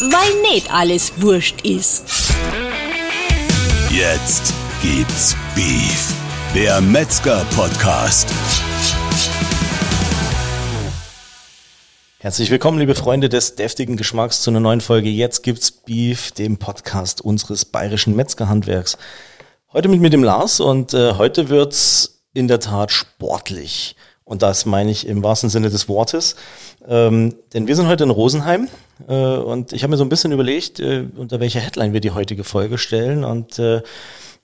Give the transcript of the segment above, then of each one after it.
weil nicht alles wurscht ist. Jetzt gibt's Beef, der Metzger-Podcast. Herzlich willkommen, liebe Freunde des deftigen Geschmacks, zu einer neuen Folge Jetzt gibt's Beef, dem Podcast unseres bayerischen Metzgerhandwerks. Heute mit mir dem Lars und äh, heute wird's in der Tat sportlich. Und das meine ich im wahrsten Sinne des Wortes. Ähm, denn wir sind heute in Rosenheim äh, und ich habe mir so ein bisschen überlegt, äh, unter welcher Headline wir die heutige Folge stellen. Und äh,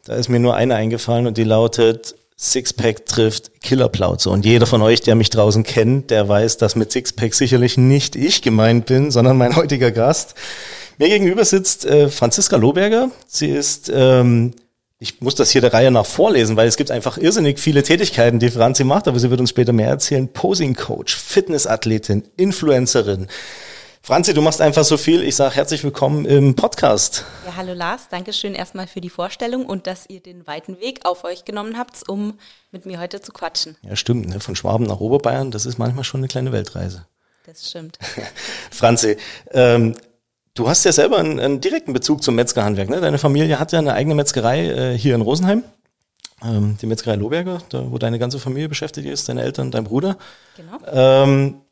da ist mir nur eine eingefallen und die lautet Sixpack trifft Killerplauze. Und jeder von euch, der mich draußen kennt, der weiß, dass mit Sixpack sicherlich nicht ich gemeint bin, sondern mein heutiger Gast. Mir gegenüber sitzt äh, Franziska Lohberger. Sie ist ähm, ich muss das hier der Reihe nach vorlesen, weil es gibt einfach irrsinnig viele Tätigkeiten, die Franzi macht, aber sie wird uns später mehr erzählen. Posing Coach, Fitnessathletin, Influencerin. Franzi, du machst einfach so viel. Ich sage herzlich willkommen im Podcast. Ja, hallo Lars, danke schön erstmal für die Vorstellung und dass ihr den weiten Weg auf euch genommen habt, um mit mir heute zu quatschen. Ja, stimmt. Ne? Von Schwaben nach Oberbayern, das ist manchmal schon eine kleine Weltreise. Das stimmt. Franzi, ähm, Du hast ja selber einen, einen, direkten Bezug zum Metzgerhandwerk. Ne? Deine Familie hat ja eine eigene Metzgerei äh, hier in Rosenheim. Ähm, die Metzgerei Lohberger, da, wo deine ganze Familie beschäftigt ist, deine Eltern, dein Bruder. Genau. Ähm,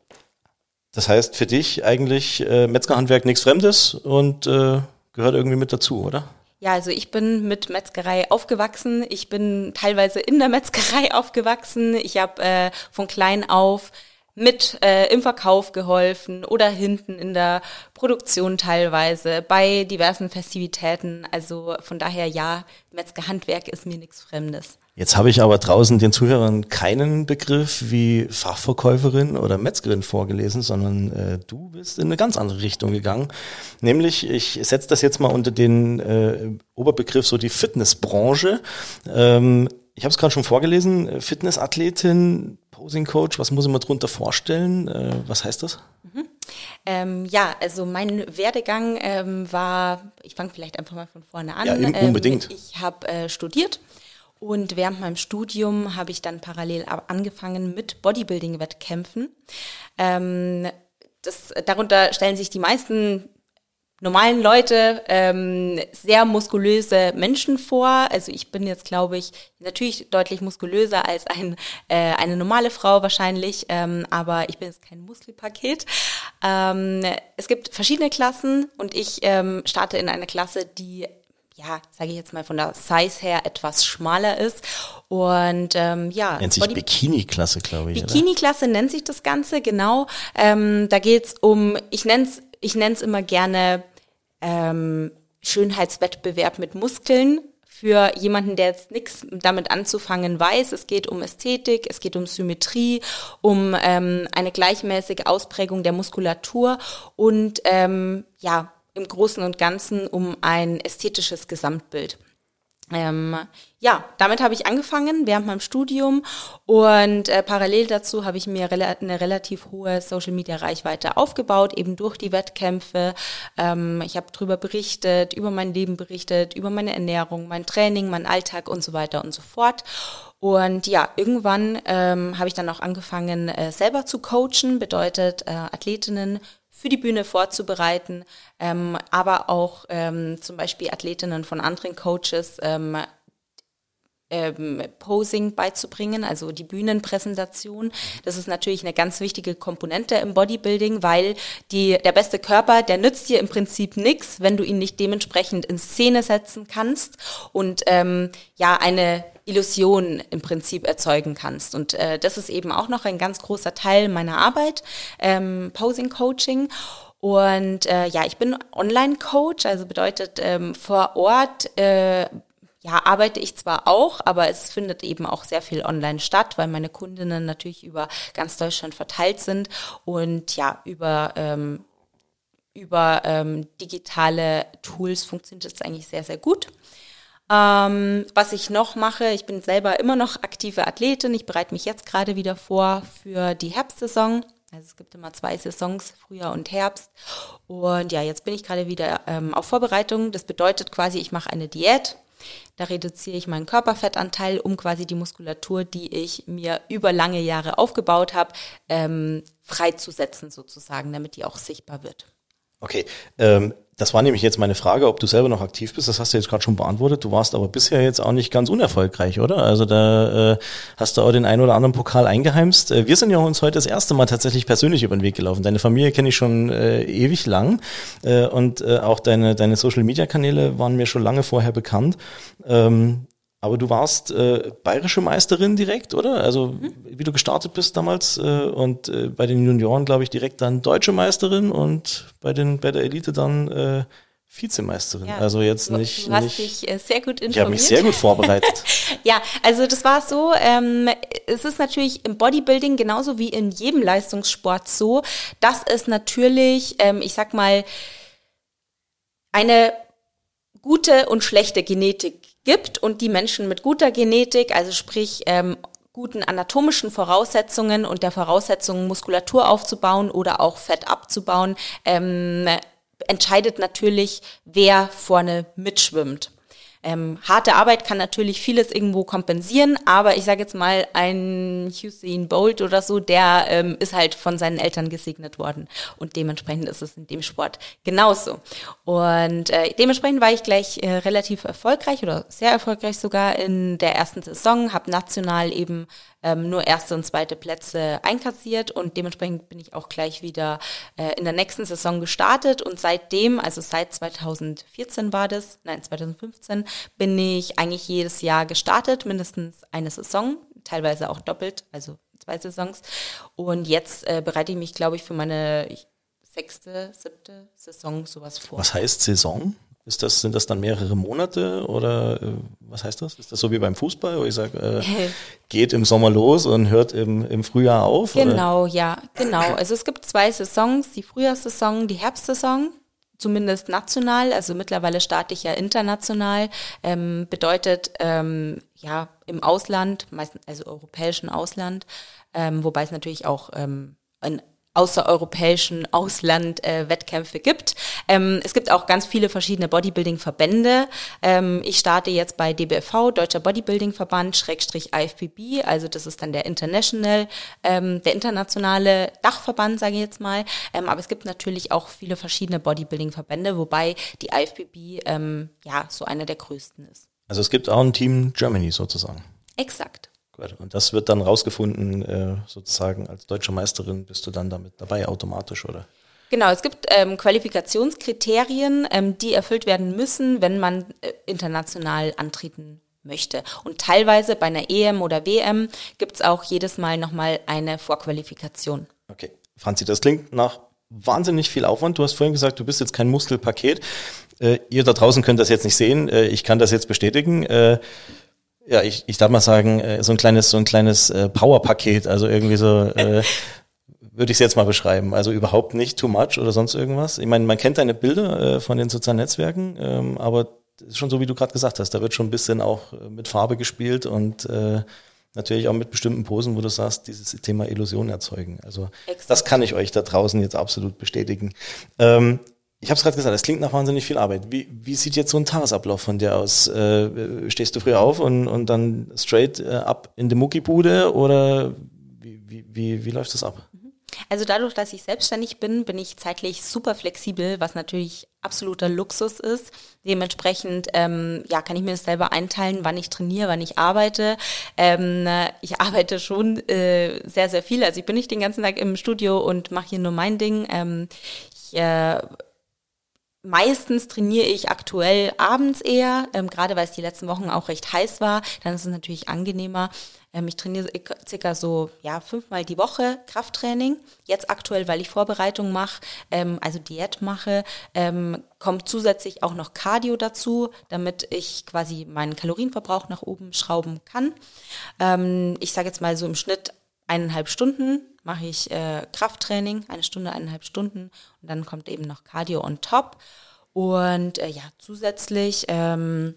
das heißt für dich eigentlich äh, Metzgerhandwerk nichts Fremdes und äh, gehört irgendwie mit dazu, oder? Ja, also ich bin mit Metzgerei aufgewachsen. Ich bin teilweise in der Metzgerei aufgewachsen. Ich habe äh, von klein auf mit äh, im Verkauf geholfen oder hinten in der Produktion teilweise, bei diversen Festivitäten. Also von daher ja, Metzgerhandwerk ist mir nichts Fremdes. Jetzt habe ich aber draußen den Zuhörern keinen Begriff wie Fachverkäuferin oder Metzgerin vorgelesen, sondern äh, du bist in eine ganz andere Richtung gegangen. Nämlich, ich setze das jetzt mal unter den äh, Oberbegriff so die Fitnessbranche. Ähm, ich habe es gerade schon vorgelesen, Fitnessathletin, Posing Coach, was muss ich mir darunter vorstellen? Äh, was heißt das? Mhm. Ähm, ja, also mein Werdegang ähm, war, ich fange vielleicht einfach mal von vorne an. Ja, unbedingt. Ähm, ich habe äh, studiert und während meinem Studium habe ich dann parallel angefangen mit Bodybuilding-Wettkämpfen. Ähm, das, darunter stellen sich die meisten normalen Leute ähm, sehr muskulöse Menschen vor. Also ich bin jetzt, glaube ich, natürlich deutlich muskulöser als ein, äh, eine normale Frau wahrscheinlich, ähm, aber ich bin jetzt kein Muskelpaket. Ähm, es gibt verschiedene Klassen und ich ähm, starte in einer Klasse, die ja, sage ich jetzt mal von der Size her etwas schmaler ist. Und ähm, ja. Nennt sich Bikini-Klasse, glaube ich. Bikini-Klasse nennt sich das Ganze, genau. Ähm, da geht's um, ich nenne es ich nenn's immer gerne ähm, Schönheitswettbewerb mit Muskeln für jemanden, der jetzt nichts damit anzufangen weiß. Es geht um Ästhetik, es geht um Symmetrie, um ähm, eine gleichmäßige Ausprägung der Muskulatur und ähm, ja, im Großen und Ganzen um ein ästhetisches Gesamtbild. Ähm, ja, damit habe ich angefangen während meinem Studium und äh, parallel dazu habe ich mir rela eine relativ hohe Social-Media-Reichweite aufgebaut, eben durch die Wettkämpfe. Ähm, ich habe darüber berichtet, über mein Leben berichtet, über meine Ernährung, mein Training, mein Alltag und so weiter und so fort. Und ja, irgendwann ähm, habe ich dann auch angefangen, äh, selber zu coachen, bedeutet äh, Athletinnen für die Bühne vorzubereiten, ähm, aber auch ähm, zum Beispiel Athletinnen von anderen Coaches ähm, ähm, Posing beizubringen, also die Bühnenpräsentation. Das ist natürlich eine ganz wichtige Komponente im Bodybuilding, weil die, der beste Körper, der nützt dir im Prinzip nichts, wenn du ihn nicht dementsprechend in Szene setzen kannst und ähm, ja eine Illusion im Prinzip erzeugen kannst. Und äh, das ist eben auch noch ein ganz großer Teil meiner Arbeit, ähm, Posing Coaching. Und äh, ja, ich bin Online-Coach, also bedeutet ähm, vor Ort äh, ja, arbeite ich zwar auch, aber es findet eben auch sehr viel online statt, weil meine Kundinnen natürlich über ganz Deutschland verteilt sind und ja, über, ähm, über ähm, digitale Tools funktioniert das eigentlich sehr, sehr gut. Ähm, was ich noch mache, ich bin selber immer noch aktive Athletin. Ich bereite mich jetzt gerade wieder vor für die Herbstsaison. Also es gibt immer zwei Saisons, Frühjahr und Herbst. Und ja, jetzt bin ich gerade wieder ähm, auf Vorbereitung. Das bedeutet quasi, ich mache eine Diät. Da reduziere ich meinen Körperfettanteil, um quasi die Muskulatur, die ich mir über lange Jahre aufgebaut habe, ähm, freizusetzen sozusagen, damit die auch sichtbar wird. Okay, ähm, das war nämlich jetzt meine Frage, ob du selber noch aktiv bist. Das hast du jetzt gerade schon beantwortet. Du warst aber bisher jetzt auch nicht ganz unerfolgreich, oder? Also da äh, hast du auch den einen oder anderen Pokal eingeheimst. Äh, wir sind ja uns heute das erste Mal tatsächlich persönlich über den Weg gelaufen. Deine Familie kenne ich schon äh, ewig lang äh, und äh, auch deine, deine Social-Media-Kanäle waren mir schon lange vorher bekannt. Ähm, aber du warst äh, bayerische Meisterin direkt, oder? Also mhm. wie du gestartet bist damals äh, und äh, bei den Junioren, glaube ich, direkt dann deutsche Meisterin und bei den bei der Elite dann äh, Vizemeisterin. Ja, also jetzt nicht. Du hast nicht, dich äh, sehr gut informiert. Ich habe mich sehr gut vorbereitet. ja, also das war so. Ähm, es ist natürlich im Bodybuilding genauso wie in jedem Leistungssport so, dass es natürlich, ähm, ich sag mal, eine gute und schlechte Genetik gibt und die Menschen mit guter Genetik, also sprich ähm, guten anatomischen Voraussetzungen und der Voraussetzung, Muskulatur aufzubauen oder auch Fett abzubauen, ähm, entscheidet natürlich, wer vorne mitschwimmt. Ähm, harte Arbeit kann natürlich vieles irgendwo kompensieren, aber ich sage jetzt mal, ein Hussein Bolt oder so, der ähm, ist halt von seinen Eltern gesegnet worden. Und dementsprechend ist es in dem Sport genauso. Und äh, dementsprechend war ich gleich äh, relativ erfolgreich oder sehr erfolgreich sogar in der ersten Saison, habe national eben ähm, nur erste und zweite Plätze einkassiert und dementsprechend bin ich auch gleich wieder äh, in der nächsten Saison gestartet und seitdem, also seit 2014 war das, nein 2015, bin ich eigentlich jedes Jahr gestartet, mindestens eine Saison, teilweise auch doppelt, also zwei Saisons und jetzt äh, bereite ich mich, glaube ich, für meine sechste, siebte Saison sowas vor. Was heißt Saison? Ist das, sind das dann mehrere Monate oder äh, was heißt das? Ist das so wie beim Fußball, wo ich sage, äh, geht im Sommer los und hört im, im Frühjahr auf? Genau, oder? ja, genau. Also es gibt zwei Saisons, die Frühjahrssaison, die Herbstsaison zumindest national, also mittlerweile starte ich ja international, ähm, bedeutet ähm, ja im Ausland, meistens also europäischen Ausland, ähm, wobei es natürlich auch ähm, in außereuropäischen Ausland äh, Wettkämpfe gibt. Ähm, es gibt auch ganz viele verschiedene Bodybuilding-Verbände. Ähm, ich starte jetzt bei DBFV, Deutscher Bodybuilding-Verband, Schrägstrich IFBB, also das ist dann der International, ähm, der internationale Dachverband, sage ich jetzt mal. Ähm, aber es gibt natürlich auch viele verschiedene Bodybuilding-Verbände, wobei die IFBB ähm, ja so einer der größten ist. Also es gibt auch ein Team Germany sozusagen. Exakt. Und das wird dann rausgefunden, äh, sozusagen als deutsche Meisterin bist du dann damit dabei automatisch, oder? Genau, es gibt ähm, Qualifikationskriterien, ähm, die erfüllt werden müssen, wenn man äh, international antreten möchte. Und teilweise bei einer EM oder WM gibt es auch jedes Mal nochmal eine Vorqualifikation. Okay. Franzi, das klingt nach wahnsinnig viel Aufwand. Du hast vorhin gesagt, du bist jetzt kein Muskelpaket. Äh, ihr da draußen könnt das jetzt nicht sehen. Äh, ich kann das jetzt bestätigen. Äh, ja, ich, ich darf mal sagen, äh, so ein kleines, so ein kleines äh, Power-Paket, also irgendwie so, äh, würde ich es jetzt mal beschreiben. Also überhaupt nicht too much oder sonst irgendwas. Ich meine, man kennt deine Bilder äh, von den sozialen Netzwerken, ähm, aber ist schon so, wie du gerade gesagt hast, da wird schon ein bisschen auch äh, mit Farbe gespielt und äh, natürlich auch mit bestimmten Posen, wo du sagst, dieses Thema Illusion erzeugen. Also Exakt. das kann ich euch da draußen jetzt absolut bestätigen. Ähm, ich habe es gerade gesagt, es klingt nach wahnsinnig viel Arbeit. Wie, wie sieht jetzt so ein Tagesablauf von dir aus? Äh, stehst du früh auf und, und dann straight äh, ab in die Muckibude oder wie, wie, wie, wie läuft das ab? Also dadurch, dass ich selbstständig bin, bin ich zeitlich super flexibel, was natürlich absoluter Luxus ist. Dementsprechend ähm, ja, kann ich mir das selber einteilen, wann ich trainiere, wann ich arbeite. Ähm, ich arbeite schon äh, sehr, sehr viel. Also ich bin nicht den ganzen Tag im Studio und mache hier nur mein Ding. Ähm, ich äh, Meistens trainiere ich aktuell abends eher, ähm, gerade weil es die letzten Wochen auch recht heiß war. Dann ist es natürlich angenehmer. Ähm, ich trainiere circa so ja fünfmal die Woche Krafttraining. Jetzt aktuell, weil ich Vorbereitung mache, ähm, also Diät mache, ähm, kommt zusätzlich auch noch Cardio dazu, damit ich quasi meinen Kalorienverbrauch nach oben schrauben kann. Ähm, ich sage jetzt mal so im Schnitt eineinhalb Stunden mache ich äh, Krafttraining, eine Stunde, eineinhalb Stunden und dann kommt eben noch Cardio on top. Und äh, ja, zusätzlich ähm,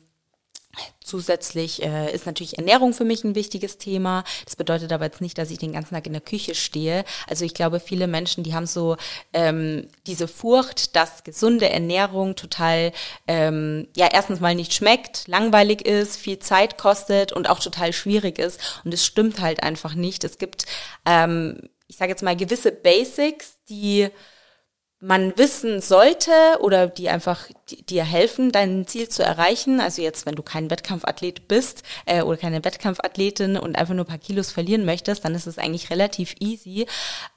Zusätzlich äh, ist natürlich Ernährung für mich ein wichtiges Thema. Das bedeutet aber jetzt nicht, dass ich den ganzen Tag in der Küche stehe. Also ich glaube, viele Menschen, die haben so ähm, diese Furcht, dass gesunde Ernährung total, ähm, ja, erstens mal nicht schmeckt, langweilig ist, viel Zeit kostet und auch total schwierig ist. Und es stimmt halt einfach nicht. Es gibt, ähm, ich sage jetzt mal, gewisse Basics, die man wissen sollte oder die einfach dir helfen, dein Ziel zu erreichen. Also jetzt, wenn du kein Wettkampfathlet bist äh, oder keine Wettkampfathletin und einfach nur ein paar Kilos verlieren möchtest, dann ist es eigentlich relativ easy.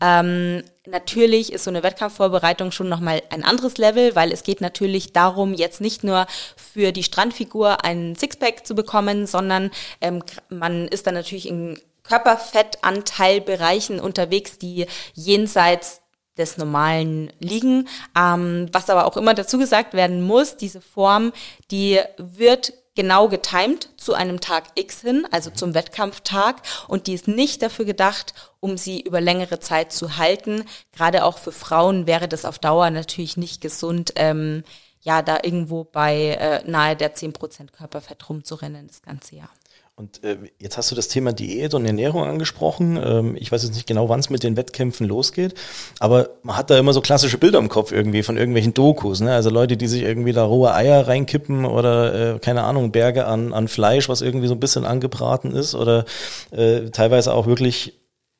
Ähm, natürlich ist so eine Wettkampfvorbereitung schon nochmal ein anderes Level, weil es geht natürlich darum, jetzt nicht nur für die Strandfigur einen Sixpack zu bekommen, sondern ähm, man ist dann natürlich in Körperfettanteilbereichen unterwegs, die jenseits des Normalen liegen. Ähm, was aber auch immer dazu gesagt werden muss, diese Form, die wird genau getimed zu einem Tag X hin, also zum Wettkampftag. Und die ist nicht dafür gedacht, um sie über längere Zeit zu halten. Gerade auch für Frauen wäre das auf Dauer natürlich nicht gesund, ähm, ja, da irgendwo bei äh, nahe der 10% Körperfett rumzurennen das ganze Jahr. Und äh, jetzt hast du das Thema Diät und Ernährung angesprochen. Ähm, ich weiß jetzt nicht genau, wann es mit den Wettkämpfen losgeht, aber man hat da immer so klassische Bilder im Kopf irgendwie von irgendwelchen Dokus. Ne? Also Leute, die sich irgendwie da rohe Eier reinkippen oder äh, keine Ahnung, Berge an, an Fleisch, was irgendwie so ein bisschen angebraten ist oder äh, teilweise auch wirklich,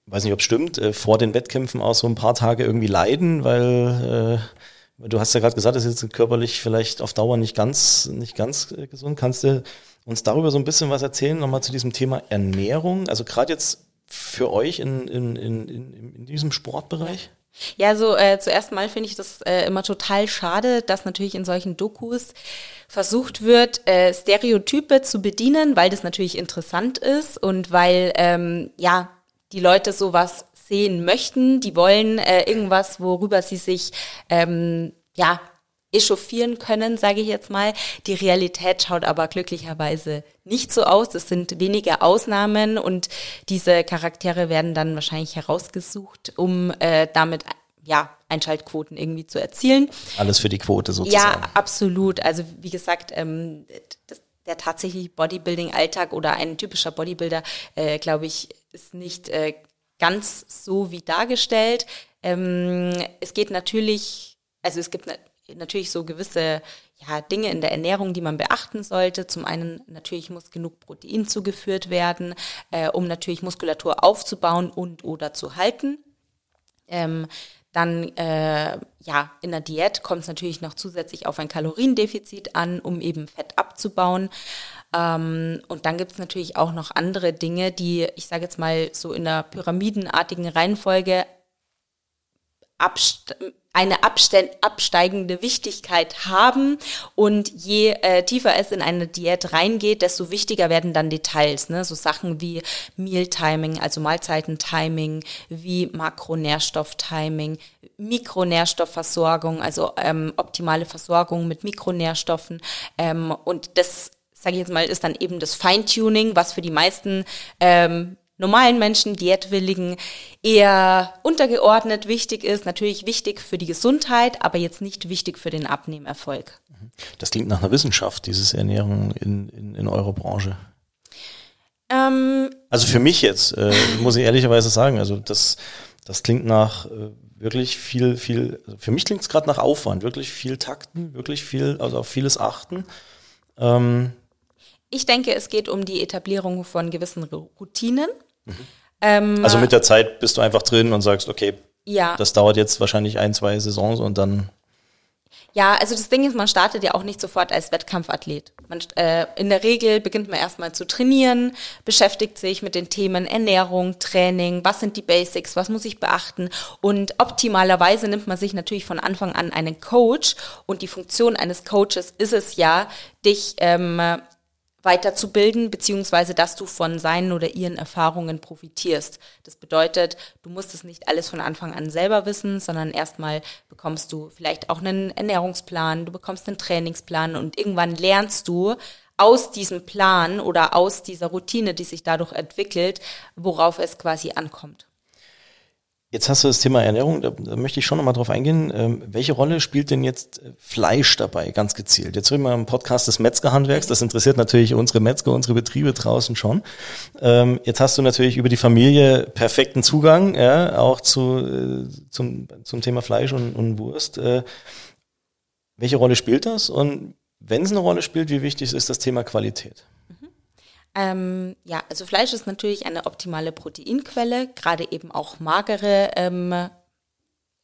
weiß nicht, ob es stimmt, äh, vor den Wettkämpfen auch so ein paar Tage irgendwie leiden, weil äh, du hast ja gerade gesagt, das ist jetzt körperlich vielleicht auf Dauer nicht ganz, nicht ganz äh, gesund. Kannst du uns darüber so ein bisschen was erzählen, nochmal zu diesem Thema Ernährung? Also gerade jetzt für euch in, in, in, in, diesem Sportbereich? Ja, so äh, zuerst mal finde ich das äh, immer total schade, dass natürlich in solchen Dokus versucht wird, äh, Stereotype zu bedienen, weil das natürlich interessant ist und weil ähm, ja die Leute sowas sehen möchten. Die wollen äh, irgendwas, worüber sie sich ähm, ja echauffieren können, sage ich jetzt mal. Die Realität schaut aber glücklicherweise nicht so aus. Es sind wenige Ausnahmen und diese Charaktere werden dann wahrscheinlich herausgesucht, um äh, damit ja, Einschaltquoten irgendwie zu erzielen. Alles für die Quote sozusagen. Ja, absolut. Also wie gesagt, ähm, das, der tatsächliche Bodybuilding-Alltag oder ein typischer Bodybuilder, äh, glaube ich, ist nicht äh, ganz so wie dargestellt. Ähm, es geht natürlich, also es gibt natürlich so gewisse ja, Dinge in der Ernährung, die man beachten sollte. Zum einen natürlich muss genug Protein zugeführt werden, äh, um natürlich Muskulatur aufzubauen und oder zu halten. Ähm, dann äh, ja, in der Diät kommt es natürlich noch zusätzlich auf ein Kaloriendefizit an, um eben Fett abzubauen. Ähm, und dann gibt es natürlich auch noch andere Dinge, die, ich sage jetzt mal, so in der pyramidenartigen Reihenfolge eine absteigende Wichtigkeit haben und je äh, tiefer es in eine Diät reingeht, desto wichtiger werden dann Details, ne? so Sachen wie Mealtiming, also Mahlzeitentiming, wie Makronährstofftiming, Mikronährstoffversorgung, also ähm, optimale Versorgung mit Mikronährstoffen ähm, und das sage ich jetzt mal, ist dann eben das Feintuning, was für die meisten ähm, normalen Menschen, Diätwilligen eher untergeordnet wichtig ist. Natürlich wichtig für die Gesundheit, aber jetzt nicht wichtig für den Abnehmerfolg. Das klingt nach einer Wissenschaft, dieses Ernährung in, in, in eurer Branche. Ähm, also für mich jetzt, äh, muss ich ehrlicherweise sagen, also das, das klingt nach äh, wirklich viel, viel, also für mich klingt es gerade nach Aufwand, wirklich viel Takten, wirklich viel, also auf vieles achten. Ähm, ich denke, es geht um die Etablierung von gewissen Routinen. Ähm, also mit der Zeit bist du einfach drin und sagst, okay, ja. das dauert jetzt wahrscheinlich ein, zwei Saisons und dann. Ja, also das Ding ist, man startet ja auch nicht sofort als Wettkampfathlet. Man, äh, in der Regel beginnt man erstmal zu trainieren, beschäftigt sich mit den Themen Ernährung, Training, was sind die Basics, was muss ich beachten und optimalerweise nimmt man sich natürlich von Anfang an einen Coach und die Funktion eines Coaches ist es ja, dich ähm, weiterzubilden, beziehungsweise dass du von seinen oder ihren Erfahrungen profitierst. Das bedeutet, du musst es nicht alles von Anfang an selber wissen, sondern erstmal bekommst du vielleicht auch einen Ernährungsplan, du bekommst einen Trainingsplan und irgendwann lernst du aus diesem Plan oder aus dieser Routine, die sich dadurch entwickelt, worauf es quasi ankommt. Jetzt hast du das Thema Ernährung, da, da möchte ich schon nochmal drauf eingehen. Ähm, welche Rolle spielt denn jetzt äh, Fleisch dabei, ganz gezielt? Jetzt reden wir im Podcast des Metzgerhandwerks, das interessiert natürlich unsere Metzger, unsere Betriebe draußen schon. Ähm, jetzt hast du natürlich über die Familie perfekten Zugang, ja, auch zu, äh, zum, zum Thema Fleisch und, und Wurst. Äh, welche Rolle spielt das? Und wenn es eine Rolle spielt, wie wichtig ist das Thema Qualität? Ähm, ja, also Fleisch ist natürlich eine optimale Proteinquelle, gerade eben auch magere ähm,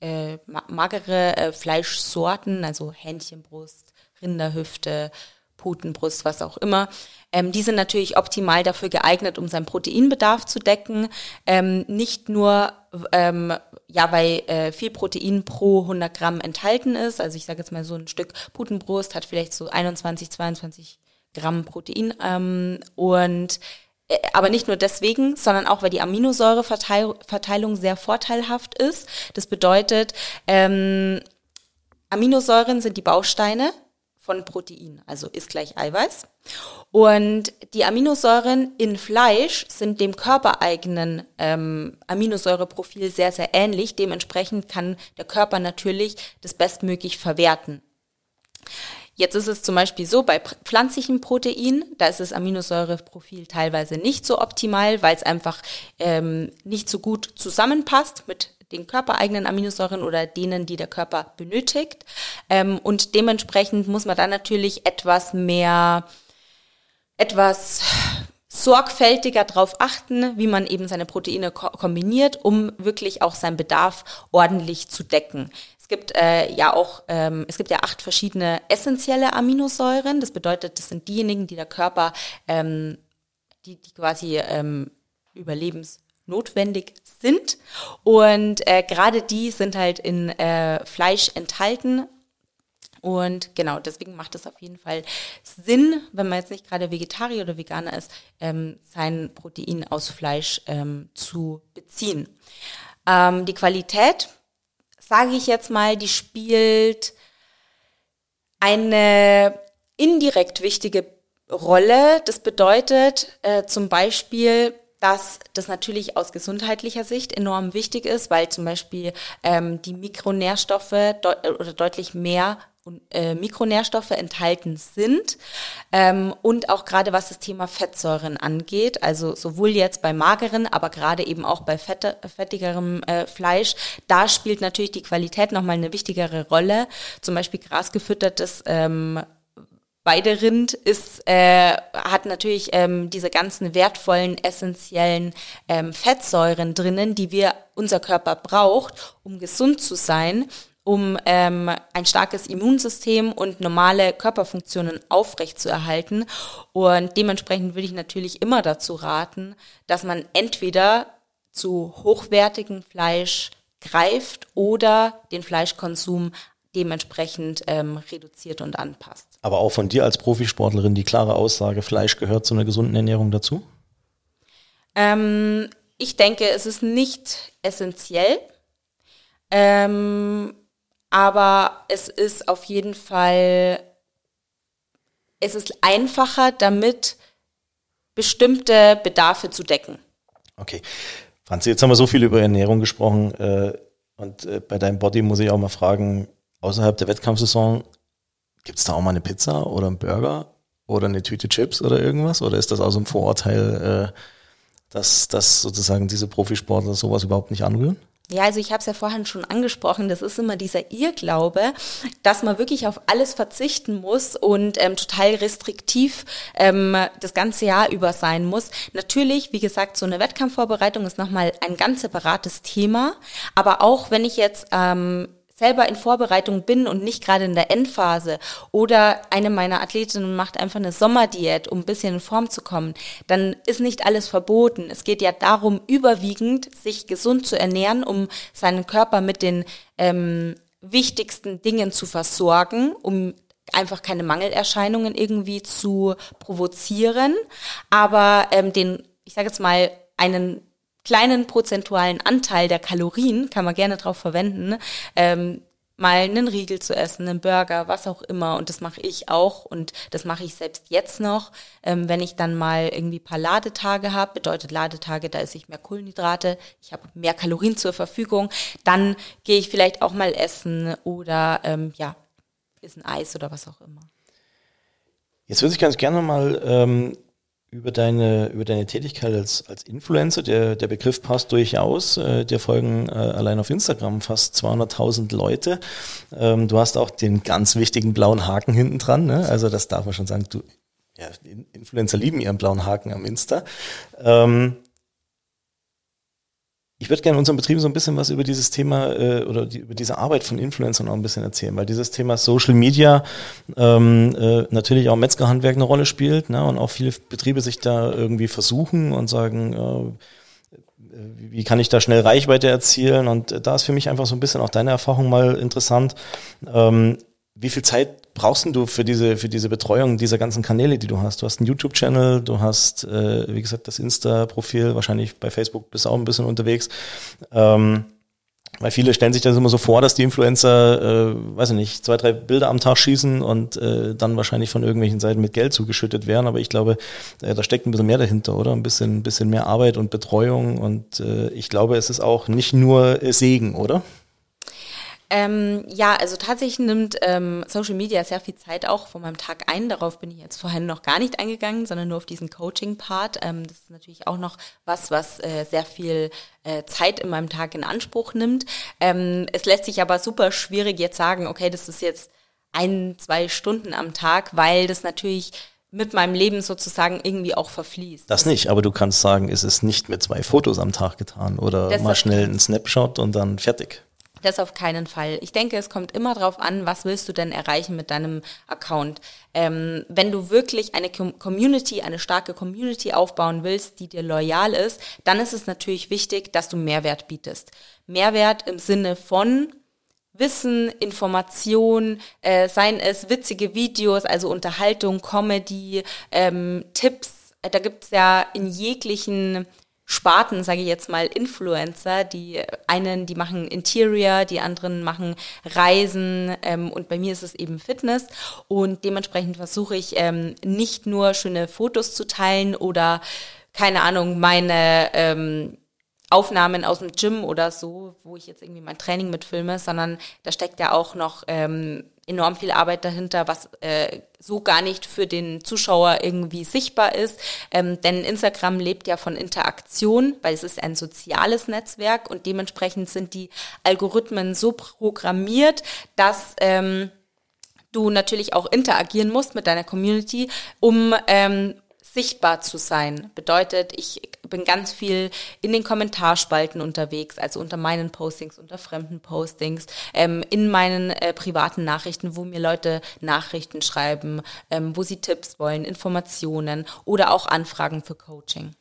äh, magere äh, Fleischsorten, also Hähnchenbrust, Rinderhüfte, Putenbrust, was auch immer. Ähm, die sind natürlich optimal dafür geeignet, um seinen Proteinbedarf zu decken. Ähm, nicht nur, ähm, ja, weil äh, viel Protein pro 100 Gramm enthalten ist. Also ich sage jetzt mal so ein Stück Putenbrust hat vielleicht so 21, 22 Gramm Protein ähm, und äh, aber nicht nur deswegen, sondern auch, weil die Aminosäureverteilung sehr vorteilhaft ist. Das bedeutet, ähm, Aminosäuren sind die Bausteine von Protein, also ist gleich Eiweiß. Und die Aminosäuren in Fleisch sind dem körpereigenen ähm, Aminosäureprofil sehr, sehr ähnlich. Dementsprechend kann der Körper natürlich das bestmöglich verwerten. Jetzt ist es zum Beispiel so, bei pflanzlichen Proteinen, da ist das Aminosäureprofil teilweise nicht so optimal, weil es einfach ähm, nicht so gut zusammenpasst mit den körpereigenen Aminosäuren oder denen, die der Körper benötigt. Ähm, und dementsprechend muss man dann natürlich etwas mehr, etwas sorgfältiger darauf achten, wie man eben seine Proteine ko kombiniert, um wirklich auch seinen Bedarf ordentlich zu decken gibt äh, ja auch, ähm, es gibt ja acht verschiedene essentielle Aminosäuren. Das bedeutet, das sind diejenigen, die der Körper, ähm, die, die quasi ähm, überlebensnotwendig sind. Und äh, gerade die sind halt in äh, Fleisch enthalten. Und genau, deswegen macht es auf jeden Fall Sinn, wenn man jetzt nicht gerade Vegetarier oder Veganer ist, ähm, sein Protein aus Fleisch ähm, zu beziehen. Ähm, die Qualität sage ich jetzt mal, die spielt eine indirekt wichtige Rolle. Das bedeutet äh, zum Beispiel, dass das natürlich aus gesundheitlicher Sicht enorm wichtig ist, weil zum Beispiel ähm, die Mikronährstoffe deut oder deutlich mehr äh, Mikronährstoffe enthalten sind ähm, und auch gerade was das Thema Fettsäuren angeht, also sowohl jetzt bei mageren, aber gerade eben auch bei fette, fettigerem äh, Fleisch, da spielt natürlich die Qualität nochmal eine wichtigere Rolle. Zum Beispiel grasgefüttertes ähm, Weiderind ist, äh, hat natürlich ähm, diese ganzen wertvollen, essentiellen ähm, Fettsäuren drinnen, die wir, unser Körper braucht, um gesund zu sein um ähm, ein starkes Immunsystem und normale Körperfunktionen aufrechtzuerhalten. Und dementsprechend würde ich natürlich immer dazu raten, dass man entweder zu hochwertigem Fleisch greift oder den Fleischkonsum dementsprechend ähm, reduziert und anpasst. Aber auch von dir als Profisportlerin die klare Aussage, Fleisch gehört zu einer gesunden Ernährung dazu? Ähm, ich denke, es ist nicht essentiell. Ähm, aber es ist auf jeden Fall, es ist einfacher, damit bestimmte Bedarfe zu decken. Okay. Franzi, jetzt haben wir so viel über Ernährung gesprochen äh, und äh, bei deinem Body muss ich auch mal fragen, außerhalb der Wettkampfsaison, gibt es da auch mal eine Pizza oder einen Burger oder eine Tüte Chips oder irgendwas? Oder ist das auch so ein Vorurteil, äh, dass, dass sozusagen diese Profisportler sowas überhaupt nicht anrühren? Ja, also ich habe es ja vorhin schon angesprochen, das ist immer dieser Irrglaube, dass man wirklich auf alles verzichten muss und ähm, total restriktiv ähm, das ganze Jahr über sein muss. Natürlich, wie gesagt, so eine Wettkampfvorbereitung ist nochmal ein ganz separates Thema, aber auch wenn ich jetzt ähm, selber in Vorbereitung bin und nicht gerade in der Endphase oder eine meiner Athletinnen macht einfach eine Sommerdiät, um ein bisschen in Form zu kommen, dann ist nicht alles verboten. Es geht ja darum, überwiegend sich gesund zu ernähren, um seinen Körper mit den ähm, wichtigsten Dingen zu versorgen, um einfach keine Mangelerscheinungen irgendwie zu provozieren, aber ähm, den, ich sage jetzt mal, einen kleinen prozentualen Anteil der Kalorien, kann man gerne drauf verwenden, ähm, mal einen Riegel zu essen, einen Burger, was auch immer. Und das mache ich auch und das mache ich selbst jetzt noch. Ähm, wenn ich dann mal irgendwie paar Ladetage habe, bedeutet Ladetage, da esse ich mehr Kohlenhydrate, ich habe mehr Kalorien zur Verfügung, dann gehe ich vielleicht auch mal essen oder ähm, ja, ist ein Eis oder was auch immer. Jetzt würde ich ganz gerne mal ähm, über deine, über deine Tätigkeit als, als Influencer. Der, der Begriff passt durchaus. Äh, dir folgen äh, allein auf Instagram fast 200.000 Leute. Ähm, du hast auch den ganz wichtigen blauen Haken hinten dran. Ne? Also das darf man schon sagen. Du, ja, Influencer lieben ihren blauen Haken am Insta. Ähm, Ich würde gerne unserem Betrieb so ein bisschen was über dieses Thema äh, oder die, über diese Arbeit von Influencern auch ein bisschen erzählen, weil dieses Thema Social Media ähm, äh, natürlich auch Metzgerhandwerk eine Rolle spielt ne, und auch viele Betriebe sich da irgendwie versuchen und sagen, äh, wie kann ich da schnell Reichweite erzielen? Und da ist für mich einfach so ein bisschen auch deine Erfahrung mal interessant. Ähm, wie viel Zeit brauchst du für diese, für diese Betreuung dieser ganzen Kanäle, die du hast? Du hast einen YouTube-Channel, du hast, äh, wie gesagt, das Insta-Profil, wahrscheinlich bei Facebook bist du auch ein bisschen unterwegs. Ähm, weil viele stellen sich das immer so vor, dass die Influencer, äh, weiß ich nicht, zwei, drei Bilder am Tag schießen und äh, dann wahrscheinlich von irgendwelchen Seiten mit Geld zugeschüttet werden. Aber ich glaube, äh, da steckt ein bisschen mehr dahinter, oder? Ein bisschen, bisschen mehr Arbeit und Betreuung. Und äh, ich glaube, es ist auch nicht nur Segen, oder? Ähm, ja, also tatsächlich nimmt ähm, Social Media sehr viel Zeit auch von meinem Tag ein. Darauf bin ich jetzt vorhin noch gar nicht eingegangen, sondern nur auf diesen Coaching-Part. Ähm, das ist natürlich auch noch was, was äh, sehr viel äh, Zeit in meinem Tag in Anspruch nimmt. Ähm, es lässt sich aber super schwierig jetzt sagen, okay, das ist jetzt ein, zwei Stunden am Tag, weil das natürlich mit meinem Leben sozusagen irgendwie auch verfließt. Das nicht, aber du kannst sagen, es ist nicht mit zwei Fotos am Tag getan oder mal schnell ein Snapshot und dann fertig. Das auf keinen Fall. Ich denke, es kommt immer darauf an, was willst du denn erreichen mit deinem Account. Ähm, wenn du wirklich eine Community, eine starke Community aufbauen willst, die dir loyal ist, dann ist es natürlich wichtig, dass du Mehrwert bietest. Mehrwert im Sinne von Wissen, Information, äh, seien es witzige Videos, also Unterhaltung, Comedy, ähm, Tipps. Da gibt's ja in jeglichen Sparten, sage ich jetzt mal, Influencer. Die einen, die machen Interior, die anderen machen Reisen ähm, und bei mir ist es eben Fitness. Und dementsprechend versuche ich ähm, nicht nur schöne Fotos zu teilen oder keine Ahnung, meine ähm, Aufnahmen aus dem Gym oder so, wo ich jetzt irgendwie mein Training mitfilme, sondern da steckt ja auch noch ähm, enorm viel Arbeit dahinter, was äh, so gar nicht für den Zuschauer irgendwie sichtbar ist. Ähm, denn Instagram lebt ja von Interaktion, weil es ist ein soziales Netzwerk und dementsprechend sind die Algorithmen so programmiert, dass ähm, du natürlich auch interagieren musst mit deiner Community, um ähm, sichtbar zu sein. Bedeutet, ich bin ganz viel in den Kommentarspalten unterwegs, also unter meinen Postings, unter fremden Postings, ähm, in meinen äh, privaten Nachrichten, wo mir Leute Nachrichten schreiben, ähm, wo sie Tipps wollen, Informationen oder auch Anfragen für Coaching.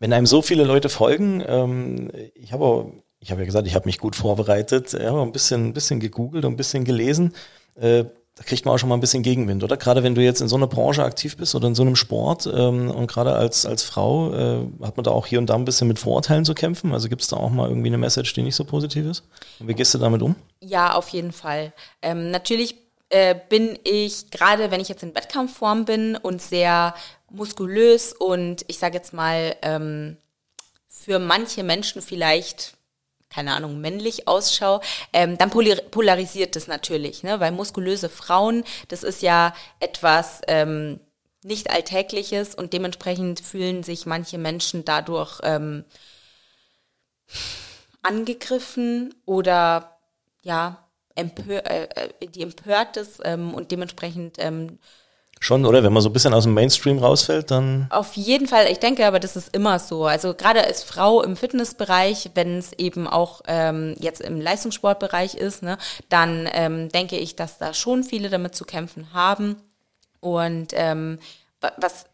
Wenn einem so viele Leute folgen, ähm, ich habe ich habe ja gesagt, ich habe mich gut vorbereitet, ja, ein bisschen, ein bisschen gegoogelt und ein bisschen gelesen. Äh, da kriegt man auch schon mal ein bisschen Gegenwind, oder? Gerade wenn du jetzt in so einer Branche aktiv bist oder in so einem Sport ähm, und gerade als, als Frau äh, hat man da auch hier und da ein bisschen mit Vorurteilen zu kämpfen. Also gibt es da auch mal irgendwie eine Message, die nicht so positiv ist? Und wie gehst du damit um? Ja, auf jeden Fall. Ähm, natürlich äh, bin ich, gerade wenn ich jetzt in Wettkampfform bin und sehr muskulös und ich sage jetzt mal, ähm, für manche Menschen vielleicht keine Ahnung, männlich ausschaue, ähm, dann polarisiert das natürlich, ne? weil muskulöse Frauen, das ist ja etwas ähm, nicht Alltägliches und dementsprechend fühlen sich manche Menschen dadurch ähm, angegriffen oder ja, empör, äh, äh die empört ist ähm, und dementsprechend ähm, Schon, oder? Wenn man so ein bisschen aus dem Mainstream rausfällt, dann. Auf jeden Fall. Ich denke aber, das ist immer so. Also gerade als Frau im Fitnessbereich, wenn es eben auch ähm, jetzt im Leistungssportbereich ist, ne, dann ähm, denke ich, dass da schon viele damit zu kämpfen haben. Und ähm, was,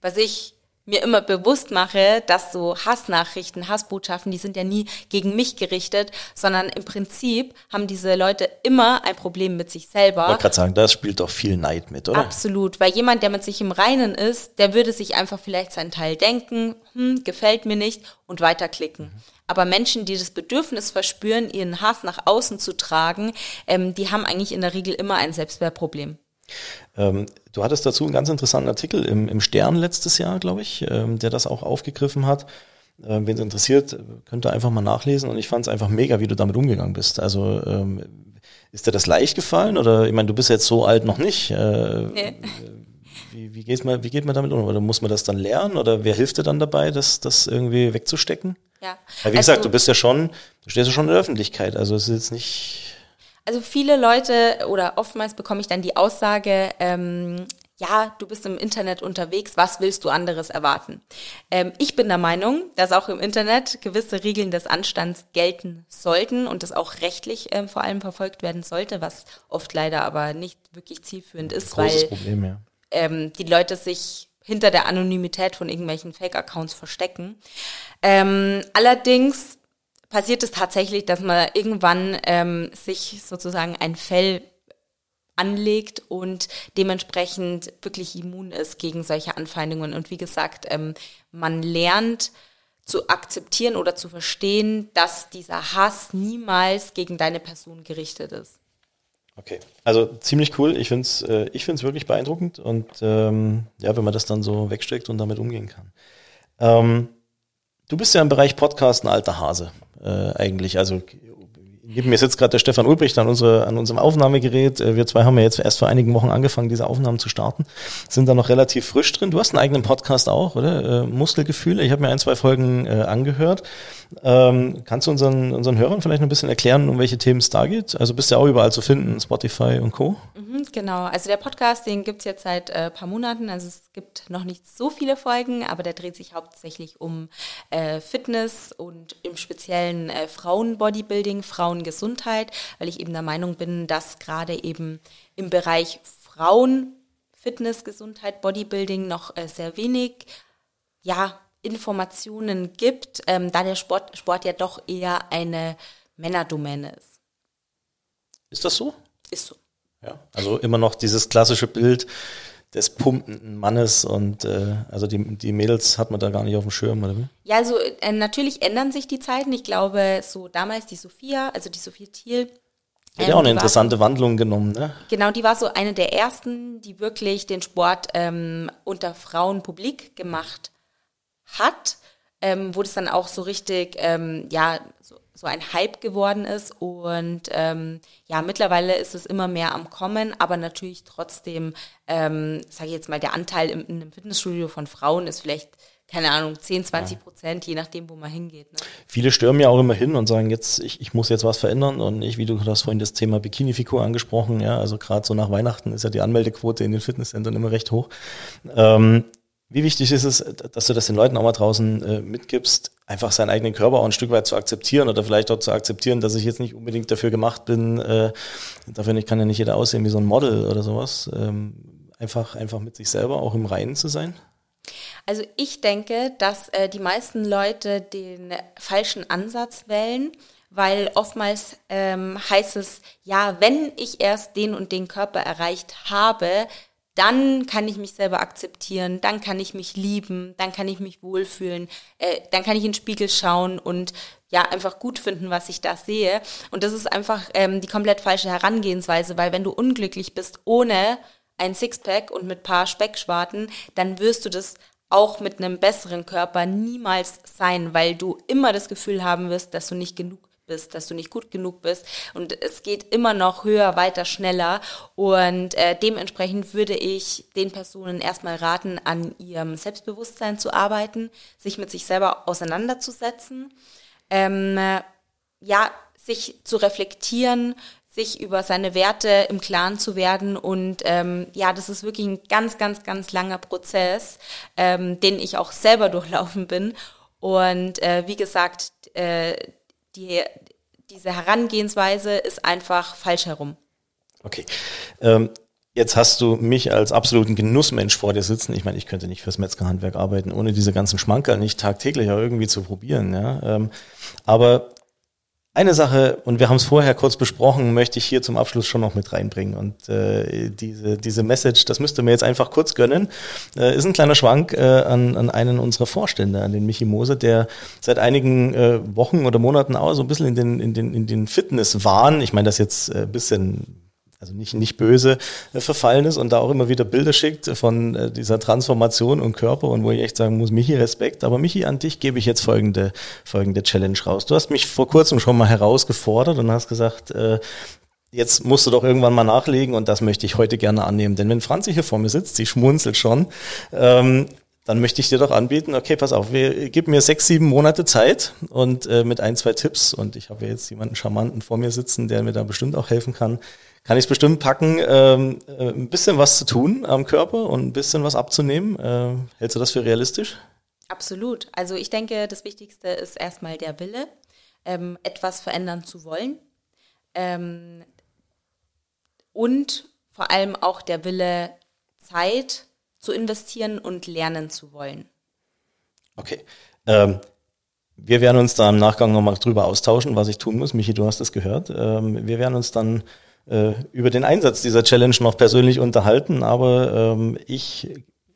was ich mir immer bewusst mache, dass so Hassnachrichten, Hassbotschaften, die sind ja nie gegen mich gerichtet, sondern im Prinzip haben diese Leute immer ein Problem mit sich selber. Ich wollte gerade sagen, das spielt doch viel Neid mit, oder? Absolut, weil jemand, der mit sich im Reinen ist, der würde sich einfach vielleicht seinen Teil denken, hm, gefällt mir nicht und weiterklicken. Mhm. Aber Menschen, die das Bedürfnis verspüren, ihren Hass nach außen zu tragen, ähm, die haben eigentlich in der Regel immer ein Selbstwertproblem. Ähm, du hattest dazu einen ganz interessanten Artikel im, im Stern letztes Jahr, glaube ich, ähm, der das auch aufgegriffen hat. Ähm, Wen es interessiert, könnt ihr einfach mal nachlesen und ich fand es einfach mega, wie du damit umgegangen bist. Also ähm, ist dir das leicht gefallen oder ich meine, du bist jetzt so alt noch nicht. Äh, nee. Wie, wie, geht man, wie geht man damit um? Oder muss man das dann lernen? Oder wer hilft dir dann dabei, das, das irgendwie wegzustecken? Ja. Weil wie also, gesagt, du bist ja schon, du stehst ja schon in der Öffentlichkeit. Also es ist jetzt nicht also viele Leute oder oftmals bekomme ich dann die Aussage, ähm, ja, du bist im Internet unterwegs, was willst du anderes erwarten? Ähm, ich bin der Meinung, dass auch im Internet gewisse Regeln des Anstands gelten sollten und das auch rechtlich ähm, vor allem verfolgt werden sollte, was oft leider aber nicht wirklich zielführend ist, Großes weil Problem, ja. ähm, die Leute sich hinter der Anonymität von irgendwelchen Fake-Accounts verstecken. Ähm, allerdings passiert es tatsächlich, dass man irgendwann ähm, sich sozusagen ein Fell anlegt und dementsprechend wirklich immun ist gegen solche Anfeindungen. Und wie gesagt, ähm, man lernt zu akzeptieren oder zu verstehen, dass dieser Hass niemals gegen deine Person gerichtet ist. Okay, also ziemlich cool. Ich finde es äh, ich find's wirklich beeindruckend und ähm, ja, wenn man das dann so wegsteckt und damit umgehen kann. Ähm, du bist ja im Bereich Podcast ein alter Hase äh, eigentlich. Also Neben mir sitzt gerade der Stefan Ulbricht an, unsere, an unserem Aufnahmegerät. Äh, wir zwei haben ja jetzt erst vor einigen Wochen angefangen, diese Aufnahmen zu starten. Sind da noch relativ frisch drin. Du hast einen eigenen Podcast auch, oder? Äh, Muskelgefühle. Ich habe mir ein, zwei Folgen äh, angehört. Ähm, kannst du unseren, unseren Hörern vielleicht ein bisschen erklären, um welche Themen es da geht? Also bist du ja auch überall zu finden, Spotify und Co. Mhm, genau, also der Podcast, den gibt's jetzt seit äh, paar Monaten. Also es gibt noch nicht so viele Folgen, aber der dreht sich hauptsächlich um äh, Fitness und im speziellen äh, Frauenbodybuilding, Frauengesundheit, weil ich eben der Meinung bin, dass gerade eben im Bereich Frauen Fitness, Gesundheit, Bodybuilding noch äh, sehr wenig ja, Informationen gibt, ähm, da der Sport, Sport ja doch eher eine Männerdomäne ist. Ist das so? Ist so. Ja, also immer noch dieses klassische Bild des pumpenden Mannes und äh, also die, die Mädels hat man da gar nicht auf dem Schirm, oder wie? Ja, also äh, natürlich ändern sich die Zeiten. Ich glaube, so damals die Sophia, also die Sophia Thiel, hat ja auch eine interessante Wandlung genommen, ne? Genau, die war so eine der ersten, die wirklich den Sport ähm, unter Frauen publik gemacht hat, ähm, wo das dann auch so richtig, ähm, ja, so, so ein Hype geworden ist. Und ähm, ja, mittlerweile ist es immer mehr am Kommen, aber natürlich trotzdem, ähm, sage ich jetzt mal, der Anteil im, in einem Fitnessstudio von Frauen ist vielleicht keine Ahnung, 10, 20 Prozent, je nachdem, wo man hingeht. Ne? Viele stürmen ja auch immer hin und sagen, jetzt, ich, ich muss jetzt was verändern und ich, wie du hast vorhin das Thema Bikini-Figur angesprochen, ja, also gerade so nach Weihnachten ist ja die Anmeldequote in den Fitnesscentern immer recht hoch. Ähm, wie wichtig ist es, dass du das den Leuten auch mal draußen äh, mitgibst, einfach seinen eigenen Körper auch ein Stück weit zu akzeptieren oder vielleicht auch zu akzeptieren, dass ich jetzt nicht unbedingt dafür gemacht bin, äh, dafür kann ja nicht jeder aussehen wie so ein Model oder sowas. Ähm, einfach, einfach mit sich selber auch im Reinen zu sein? Also ich denke, dass äh, die meisten Leute den falschen Ansatz wählen, weil oftmals ähm, heißt es, ja, wenn ich erst den und den Körper erreicht habe, dann kann ich mich selber akzeptieren, dann kann ich mich lieben, dann kann ich mich wohlfühlen, äh, dann kann ich in den Spiegel schauen und ja, einfach gut finden, was ich da sehe. Und das ist einfach ähm, die komplett falsche Herangehensweise, weil wenn du unglücklich bist ohne ein Sixpack und mit paar Speckschwarten, dann wirst du das auch mit einem besseren Körper niemals sein, weil du immer das Gefühl haben wirst, dass du nicht genug bist, dass du nicht gut genug bist und es geht immer noch höher, weiter, schneller und äh, dementsprechend würde ich den Personen erstmal raten, an ihrem Selbstbewusstsein zu arbeiten, sich mit sich selber auseinanderzusetzen, ähm, ja, sich zu reflektieren, sich über seine Werte im Klaren zu werden. Und ähm, ja, das ist wirklich ein ganz, ganz, ganz langer Prozess, ähm, den ich auch selber durchlaufen bin. Und äh, wie gesagt, äh, die, diese Herangehensweise ist einfach falsch herum. Okay. Ähm, jetzt hast du mich als absoluten Genussmensch vor dir sitzen. Ich meine, ich könnte nicht fürs Metzgerhandwerk arbeiten, ohne diese ganzen Schmankerl nicht tagtäglich auch irgendwie zu probieren. Ja? Ähm, aber eine Sache, und wir haben es vorher kurz besprochen, möchte ich hier zum Abschluss schon noch mit reinbringen. Und äh, diese, diese Message, das müsst ihr mir jetzt einfach kurz gönnen, äh, ist ein kleiner Schwank äh, an, an einen unserer Vorstände, an den Michi Mose, der seit einigen äh, Wochen oder Monaten auch so ein bisschen in den, in den, in den Fitness-Wahn, ich meine das jetzt äh, bisschen also nicht, nicht böse äh, verfallen ist und da auch immer wieder Bilder schickt von äh, dieser Transformation und Körper und wo ich echt sagen muss, Michi, Respekt. Aber Michi, an dich gebe ich jetzt folgende, folgende Challenge raus. Du hast mich vor kurzem schon mal herausgefordert und hast gesagt, äh, jetzt musst du doch irgendwann mal nachlegen und das möchte ich heute gerne annehmen. Denn wenn Franzi hier vor mir sitzt, sie schmunzelt schon, ähm, dann möchte ich dir doch anbieten, okay, pass auf, wir, gib mir sechs, sieben Monate Zeit und äh, mit ein, zwei Tipps und ich habe jetzt jemanden Charmanten vor mir sitzen, der mir da bestimmt auch helfen kann, kann ich es bestimmt packen, ähm, äh, ein bisschen was zu tun am Körper und ein bisschen was abzunehmen. Äh, hältst du das für realistisch? Absolut. Also ich denke, das Wichtigste ist erstmal der Wille, ähm, etwas verändern zu wollen. Ähm, und vor allem auch der Wille, Zeit zu investieren und lernen zu wollen. Okay. Ähm, wir werden uns da im Nachgang nochmal drüber austauschen, was ich tun muss. Michi, du hast es gehört. Ähm, wir werden uns dann äh, über den Einsatz dieser Challenge noch persönlich unterhalten, aber ähm, ich,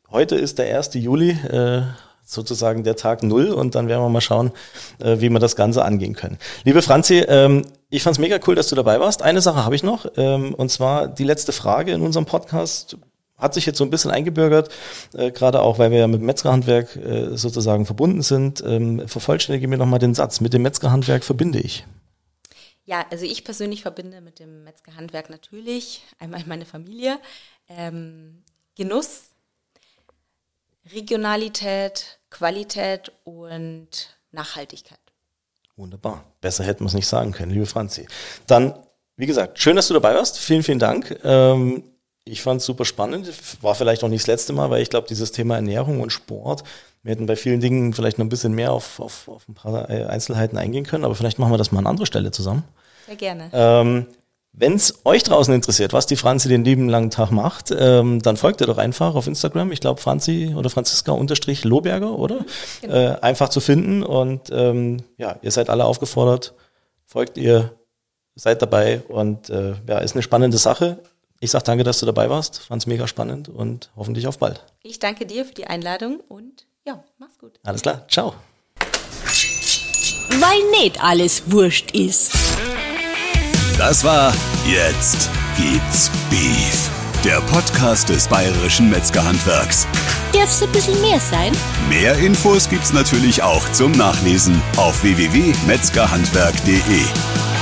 heute ist der 1. Juli, äh, sozusagen der Tag Null und dann werden wir mal schauen, äh, wie wir das Ganze angehen können. Liebe Franzi, ähm, ich fand's mega cool, dass du dabei warst. Eine Sache habe ich noch, ähm, und zwar die letzte Frage in unserem Podcast hat sich jetzt so ein bisschen eingebürgert, äh, gerade auch, weil wir ja mit Metzgerhandwerk äh, sozusagen verbunden sind. Ähm, vervollständige mir nochmal den Satz, mit dem Metzgerhandwerk verbinde ich. Ja, also ich persönlich verbinde mit dem Metzgerhandwerk natürlich einmal meine Familie, ähm, Genuss, Regionalität, Qualität und Nachhaltigkeit. Wunderbar. Besser hätten wir es nicht sagen können, liebe Franzi. Dann, wie gesagt, schön, dass du dabei warst. Vielen, vielen Dank. Ähm, ich fand es super spannend. War vielleicht auch nicht das letzte Mal, weil ich glaube, dieses Thema Ernährung und Sport, wir hätten bei vielen Dingen vielleicht noch ein bisschen mehr auf, auf, auf ein paar Einzelheiten eingehen können, aber vielleicht machen wir das mal an anderer Stelle zusammen. Sehr gerne. Ähm, wenn es euch draußen interessiert, was die Franzi den lieben langen Tag macht, ähm, dann folgt ihr doch einfach auf Instagram. Ich glaube Franzi oder Franziska unterstrich Lohberger, oder? Genau. Äh, einfach zu finden. Und ähm, ja, ihr seid alle aufgefordert, folgt ihr, seid dabei und äh, ja, ist eine spannende Sache. Ich sag danke, dass du dabei warst. Fand's mega spannend und hoffentlich auf bald. Ich danke dir für die Einladung und ja, mach's gut. Alles klar, ciao. Weil nicht alles wurscht ist. Das war Jetzt gibt's Beef. Der Podcast des Bayerischen Metzgerhandwerks. Darf's ein bisschen mehr sein? Mehr Infos gibt's natürlich auch zum Nachlesen auf www.metzgerhandwerk.de.